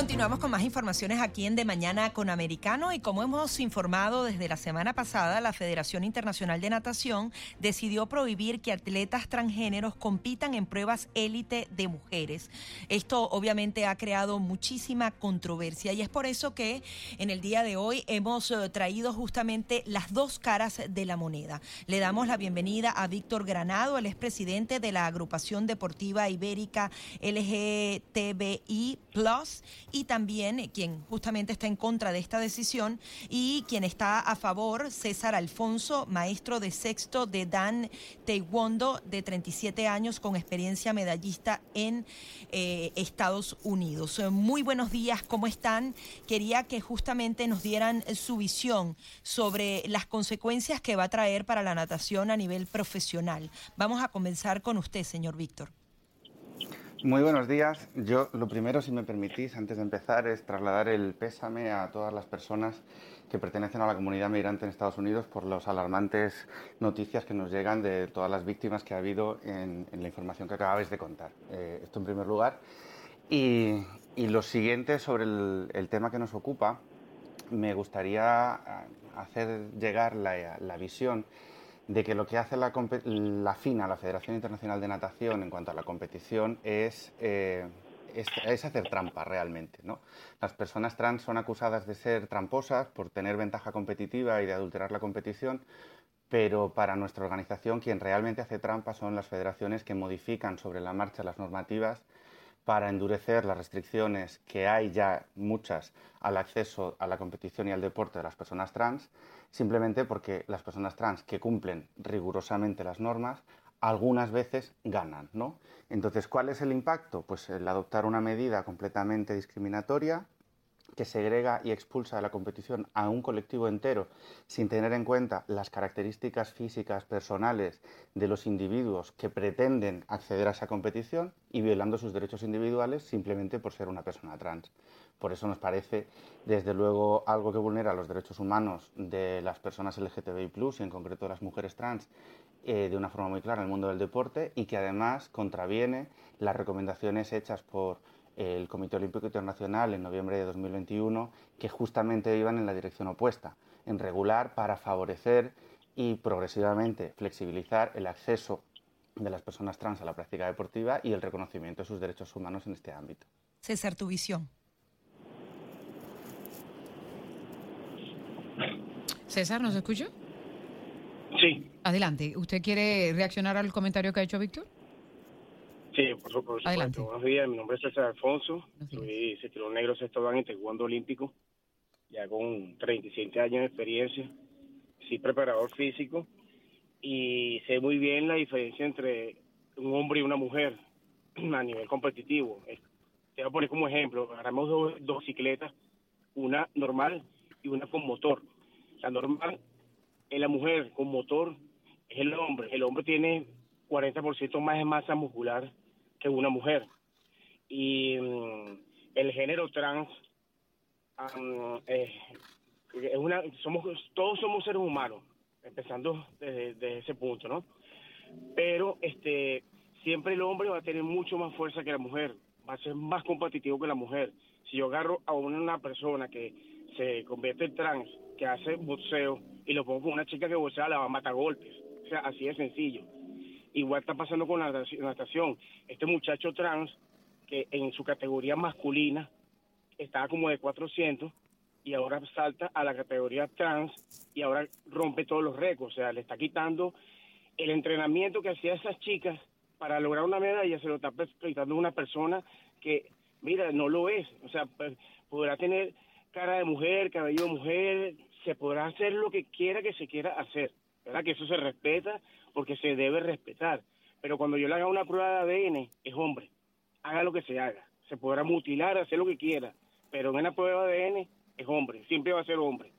Continuamos con más informaciones aquí en De Mañana con Americano y como hemos informado desde la semana pasada, la Federación Internacional de Natación decidió prohibir que atletas transgéneros compitan en pruebas élite de mujeres. Esto obviamente ha creado muchísima controversia y es por eso que en el día de hoy hemos eh, traído justamente las dos caras de la moneda. Le damos la bienvenida a Víctor Granado, el expresidente de la agrupación deportiva ibérica LGTBI Plus y también eh, quien justamente está en contra de esta decisión y quien está a favor, César Alfonso, maestro de sexto de Dan Taekwondo, de 37 años con experiencia medallista en eh, Estados Unidos. Eh, muy buenos días, ¿cómo están? Quería que justamente nos dieran su visión sobre las consecuencias que va a traer para la natación a nivel profesional. Vamos a comenzar con usted, señor Víctor. Muy buenos días. Yo lo primero, si me permitís, antes de empezar, es trasladar el pésame a todas las personas que pertenecen a la comunidad migrante en Estados Unidos por las alarmantes noticias que nos llegan de todas las víctimas que ha habido en, la información que acabáis de contar. Eh, esto en primer lugar. Y, lo siguiente sobre el, tema que nos ocupa, me gustaría hacer llegar la, la visión de que lo que hace la, la, FINA, la Federación Internacional de Natación, en cuanto a la competición, es, eh, es, hacer trampa realmente. ¿no? Las personas trans son acusadas de ser tramposas por tener ventaja competitiva y de adulterar la competición, pero para nuestra organización quien realmente hace trampa son las federaciones que modifican sobre la marcha las normativas para endurecer las restricciones que hay ya muchas al acceso a la competición y al deporte de las personas trans, simplemente porque las personas trans que cumplen rigurosamente las normas algunas veces ganan, ¿no? Entonces, ¿cuál es el impacto? Pues el adoptar una medida completamente discriminatoria que segrega y expulsa de la competición a un colectivo entero sin tener en cuenta las características físicas personales de los individuos que pretenden acceder a esa competición y violando sus derechos individuales simplemente por ser una persona trans. Por eso nos parece, desde luego, algo que vulnera los derechos humanos de las personas LGTBI y en concreto de las mujeres trans eh, de una forma muy clara en el mundo del deporte y que además contraviene las recomendaciones hechas por el Comité Olímpico Internacional en noviembre de 2021, que justamente iban en la dirección opuesta, en regular para favorecer y progresivamente flexibilizar el acceso de las personas trans a la práctica deportiva y el reconocimiento de sus derechos humanos en este ámbito. César, tu visión. César, ¿nos escucha? Sí. Adelante. ¿Usted quiere reaccionar al comentario que ha hecho Víctor? Sí, por supuesto. Buenos días, mi nombre es César Alfonso, soy cinturón negro sexto dan en taekwondo olímpico, ya con 37 años de experiencia, soy preparador físico y sé muy bien la diferencia entre un hombre y una mujer a nivel competitivo. Te voy a poner como ejemplo, agarramos dos, dos bicicletas, una normal y una con motor. La normal es la mujer, con motor es el hombre. El hombre tiene 40% más de masa muscular que una mujer. Y mm, el género trans es una, somos, todos somos seres humanos, empezando desde, ese punto, ¿no? Pero este siempre el hombre va a tener mucho más fuerza que la mujer, va a ser más competitivo que la mujer. Si yo agarro a una persona que se convierte en trans, que hace boxeo, y lo pongo con una chica que boxea, la va a matar golpes. O sea, así de sencillo. Igual está pasando con la natación. Este muchacho trans, que en su categoría masculina estaba como de 400 y ahora salta a la categoría trans y ahora rompe todos los récords. O sea, le está quitando el entrenamiento que hacía esas chicas para lograr una medalla, se lo está quitando una persona que, mira, no lo es. O sea, pues, podrá tener cara de mujer, cabello de mujer, se podrá hacer lo que quiera que se quiera hacer. ¿Verdad? Que eso se respeta porque se debe respetar. Pero cuando yo le haga una prueba de ADN, es hombre. Haga lo que se haga. Se podrá mutilar, hacer lo que quiera. Pero en una prueba de ADN es hombre. Siempre va a ser hombre.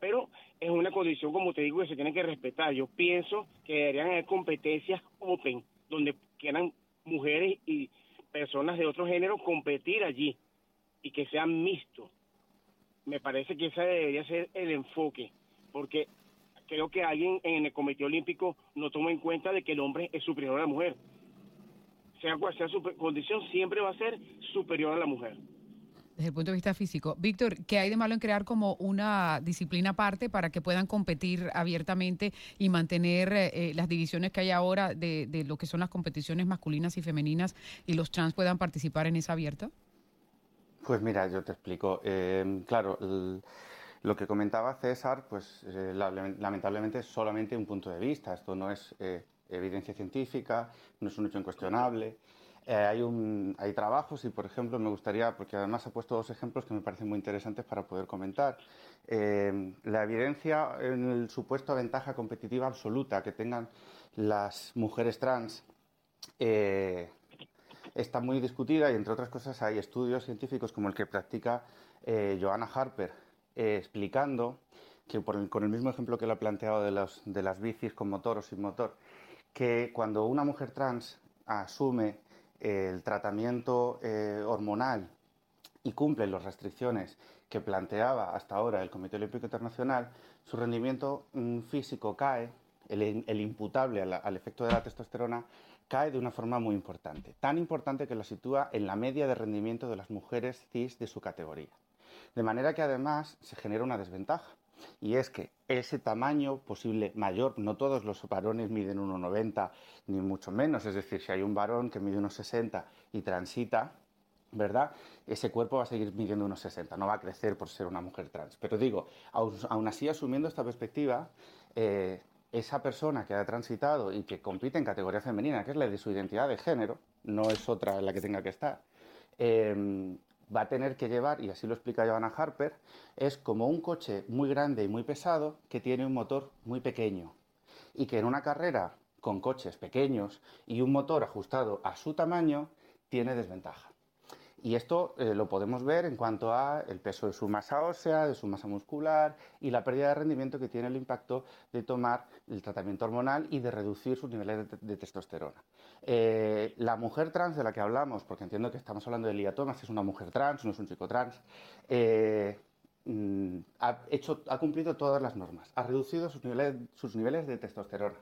Pero es una condición, como te digo, que se tiene que respetar. Yo pienso que deberían haber competencias open, donde quieran mujeres y personas de otro género competir allí y que sean mixtos. me parece que ese debería ser el enfoque, porque creo que alguien en el Comité Olímpico no toma en cuenta de que el hombre es superior a la mujer. Sea cual sea su condición, siempre va a ser superior a la mujer desde el punto de vista físico. Víctor, ¿qué hay de malo en crear como una disciplina aparte para que puedan competir abiertamente y mantener eh, eh, las divisiones que hay ahora de, de, lo que son las competiciones masculinas y femeninas y los trans puedan participar en esa abierta? Pues mira, yo te explico. Eh, claro, lo que comentaba César, pues lamentablemente es solamente un punto de vista. Esto no es evidencia científica, no es un hecho incuestionable. Eh, hay, un, hay trabajos y, por ejemplo, me gustaría, porque además ha puesto dos ejemplos que me parecen muy interesantes para poder comentar. Eh, la evidencia en el supuesto ventaja competitiva absoluta que tengan las mujeres trans eh, está muy discutida y, entre otras cosas, hay estudios científicos como el que practica Joanna Harper explicando que, con el mismo ejemplo que lo ha planteado de las bicis con motor o sin motor, que cuando una mujer trans asume el tratamiento eh, hormonal y cumple las restricciones que planteaba hasta ahora el Comité Olímpico Internacional, su rendimiento mm, físico cae, el, imputable al, efecto de la testosterona, cae de una forma muy importante, tan importante que la sitúa en la media de rendimiento de las mujeres cis de su categoría. De manera que además se genera una desventaja, y es que ese tamaño posible mayor, no todos los varones miden 1,90 ni mucho menos, es decir, si hay un varón que mide 1,60 y transita, ¿verdad? Ese cuerpo va a seguir midiendo unos 60, no va a crecer por ser una mujer trans. Pero digo, aún así, asumiendo esta perspectiva, eh, esa persona que ha transitado y que compite en categoría femenina, que es la de su identidad de género, no es otra la que tenga que estar, eh, va a tener que llevar, y así lo explica Johanna Harper, es como un coche muy grande y muy pesado que tiene un motor muy pequeño. Y que en una carrera con coches pequeños y un motor ajustado a su tamaño tiene desventaja. Y esto eh, lo podemos ver en cuanto a el peso de su masa ósea, de su masa muscular y la pérdida de rendimiento que tiene el impacto de tomar el tratamiento hormonal y de reducir sus niveles de, testosterona. Eh, la mujer trans de la que hablamos, porque entiendo que estamos hablando de Lia Thomas, es una mujer trans, no es un chico trans, eh, mm, ha, cumplido todas las normas, ha reducido sus niveles, sus niveles de testosterona.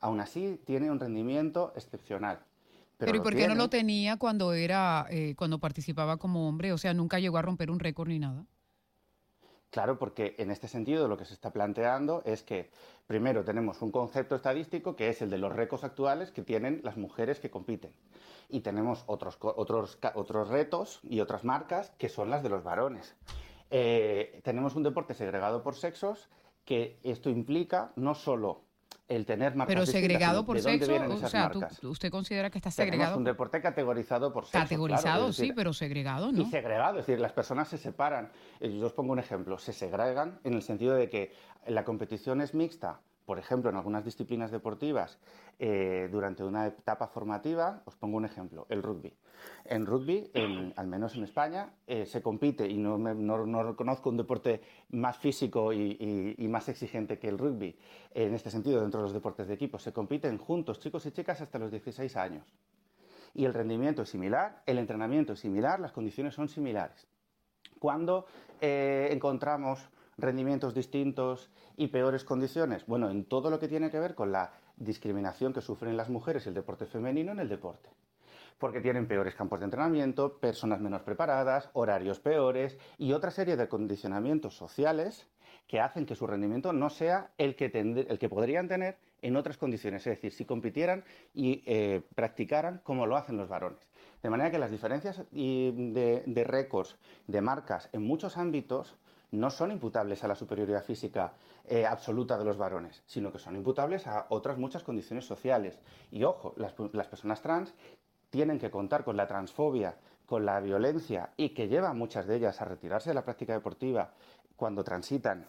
Aún así, tiene un rendimiento excepcional. Pero, ¿y por qué no lo tenía cuando era eh, cuando participaba como hombre? O sea, nunca llegó a romper un récord ni nada. Claro, porque en este sentido lo que se está planteando es que primero tenemos un concepto estadístico que es el de los récords actuales que tienen las mujeres que compiten. Y tenemos otros, otros, otros retos y otras marcas que son las de los varones. Eh, tenemos un deporte segregado por sexos que esto implica no solo el tener marcas Pero segregado por sexo, o sea, ¿usted considera que está segregado? Es un deporte categorizado por sexo. Categorizado, sí, pero segregado, ¿no? Y segregado, es decir, las personas se separan. Eh, yo os pongo un ejemplo, se segregan en el sentido de que la competición es mixta, por ejemplo, en algunas disciplinas deportivas, eh, durante una etapa formativa, os pongo un ejemplo, el rugby. En rugby, al menos en España, eh, se compite, y no, no, reconozco un deporte más físico y, más exigente que el rugby, en este sentido, dentro de los deportes de equipo, se compiten juntos chicos y chicas hasta los 16 años. Y el rendimiento es similar, el entrenamiento es similar, las condiciones son similares. Cuando eh, encontramos rendimientos distintos y peores condiciones? Bueno, en todo lo que tiene que ver con la discriminación que sufren las mujeres el deporte femenino en el deporte. Porque tienen peores campos de entrenamiento, personas menos preparadas, horarios peores y otra serie de condicionamientos sociales que hacen que su rendimiento no sea el que, el que podrían tener en otras condiciones, es decir, si compitieran y eh, practicaran como lo hacen los varones. De manera que las diferencias de, récords, de marcas en muchos ámbitos no son imputables a la superioridad física eh, absoluta de los varones, sino que son imputables a otras muchas condiciones sociales. Y ojo, las, personas trans tienen que contar con la transfobia, con la violencia y que lleva a muchas de ellas a retirarse de la práctica deportiva cuando transitan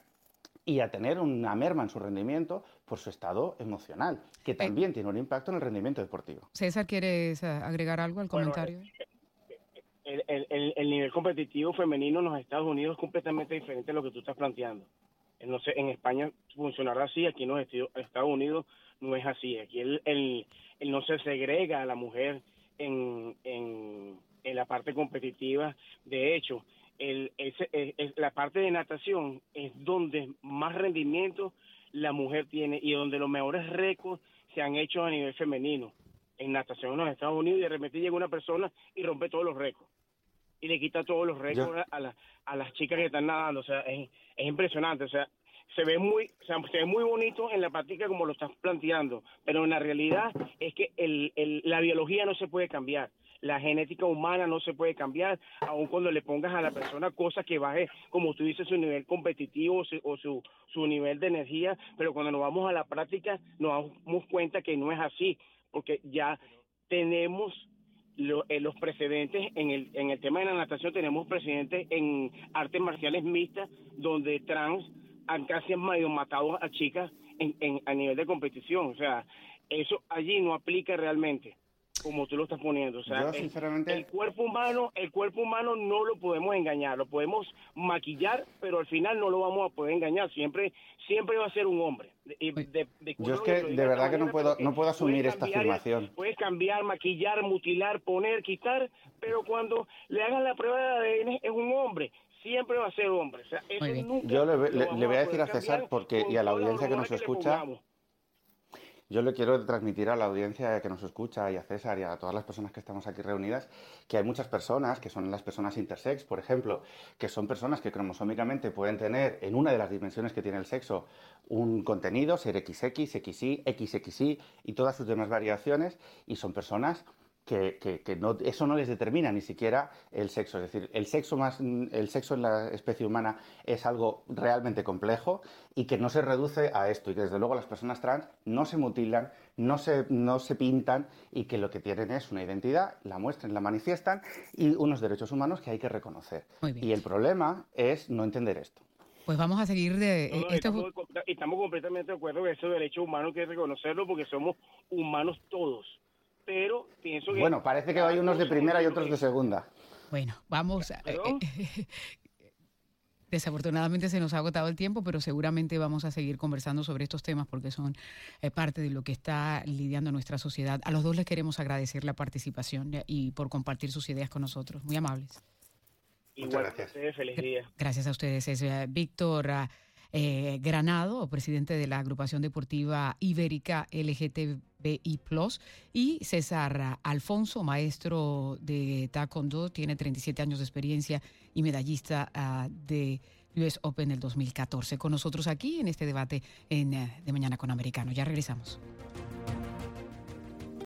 y a tener una merma en su rendimiento por su estado emocional, que también tiene un impacto en el rendimiento deportivo. César, ¿quieres eh, agregar algo al comentario? el, nivel competitivo femenino en los Estados Unidos es completamente diferente a lo que tú estás planteando. No sé, en España funcionará así, aquí en los Estados Unidos no es así. Aquí el, el, no se segrega a la mujer en, en, en la parte competitiva. De hecho, el, la parte de natación es donde más rendimiento la mujer tiene y donde los mejores récords se han hecho a nivel femenino. En natación en los Estados Unidos y de repente llega una persona y rompe todos los récords. Y le quita todos los récords a, a las chicas que están nadando, o sea, es, es impresionante, o sea, se ve muy o sea, se ve muy bonito en la práctica como lo estás planteando, pero en la realidad es que el, el, la biología no se puede cambiar la genética humana no se puede cambiar, aun cuando le pongas a la persona cosas que baje, como tú dices, su nivel competitivo o su, su nivel de energía, pero cuando nos vamos a la práctica nos damos cuenta que no es así, porque ya tenemos eh, los precedentes en el, en el tema de la natación, tenemos precedentes en artes marciales mixtas, donde trans han casi medio matado a chicas en, en, a nivel de competición, o sea, eso allí no aplica realmente como tú lo estás poniendo. O sea, el, cuerpo humano, el cuerpo humano no lo podemos engañar, lo podemos maquillar, pero al final no lo vamos a poder engañar. Siempre, siempre va a ser un hombre. Yo es que de verdad que no puedo, no puedo asumir esta afirmación. Puedes cambiar, maquillar, mutilar, poner, quitar, pero cuando le hagan la prueba de ADN es un hombre siempre va a ser hombre. O sea, eso Yo le, le, voy a decir a César porque y a la audiencia que nos escucha, yo le quiero transmitir a la audiencia que nos escucha y a César y a todas las personas que estamos aquí reunidas que hay muchas personas, que son las personas intersex, por ejemplo, que son personas que cromosómicamente pueden tener en una de las dimensiones que tiene el sexo un contenido, ser XX, XY, XXY y todas sus demás variaciones, y son personas que, no, eso no les determina ni siquiera el sexo. Es decir, el sexo, más, el sexo en la especie humana es algo realmente complejo y que no se reduce a esto. Y que desde luego las personas trans no se mutilan, no se, no se pintan y que lo que tienen es una identidad, la muestran, la manifiestan y unos derechos humanos que hay que reconocer. Y el problema es no entender esto. Pues vamos a seguir de... Eh, estamos, estamos, completamente de acuerdo que esos derechos humanos hay que reconocerlo porque somos humanos todos pero pienso que... Bueno, parece que hay unos de primera y otros de segunda. Bueno, vamos... A, eh, Desafortunadamente se nos ha agotado el tiempo, pero seguramente vamos a seguir conversando sobre estos temas porque son eh, parte de lo que está lidiando nuestra sociedad. A los dos les queremos agradecer la participación y por compartir sus ideas con nosotros. Muy amables. Muchas gracias. Feliz día. Gracias a ustedes. Es eh, Víctor eh, Granado, presidente de la agrupación deportiva ibérica LGTBI y César Alfonso, maestro de Taekwondo, tiene 37 años de experiencia y medallista uh, de US Open del 2014. Con nosotros aquí en este debate uh, de Mañana con Americano. Ya regresamos.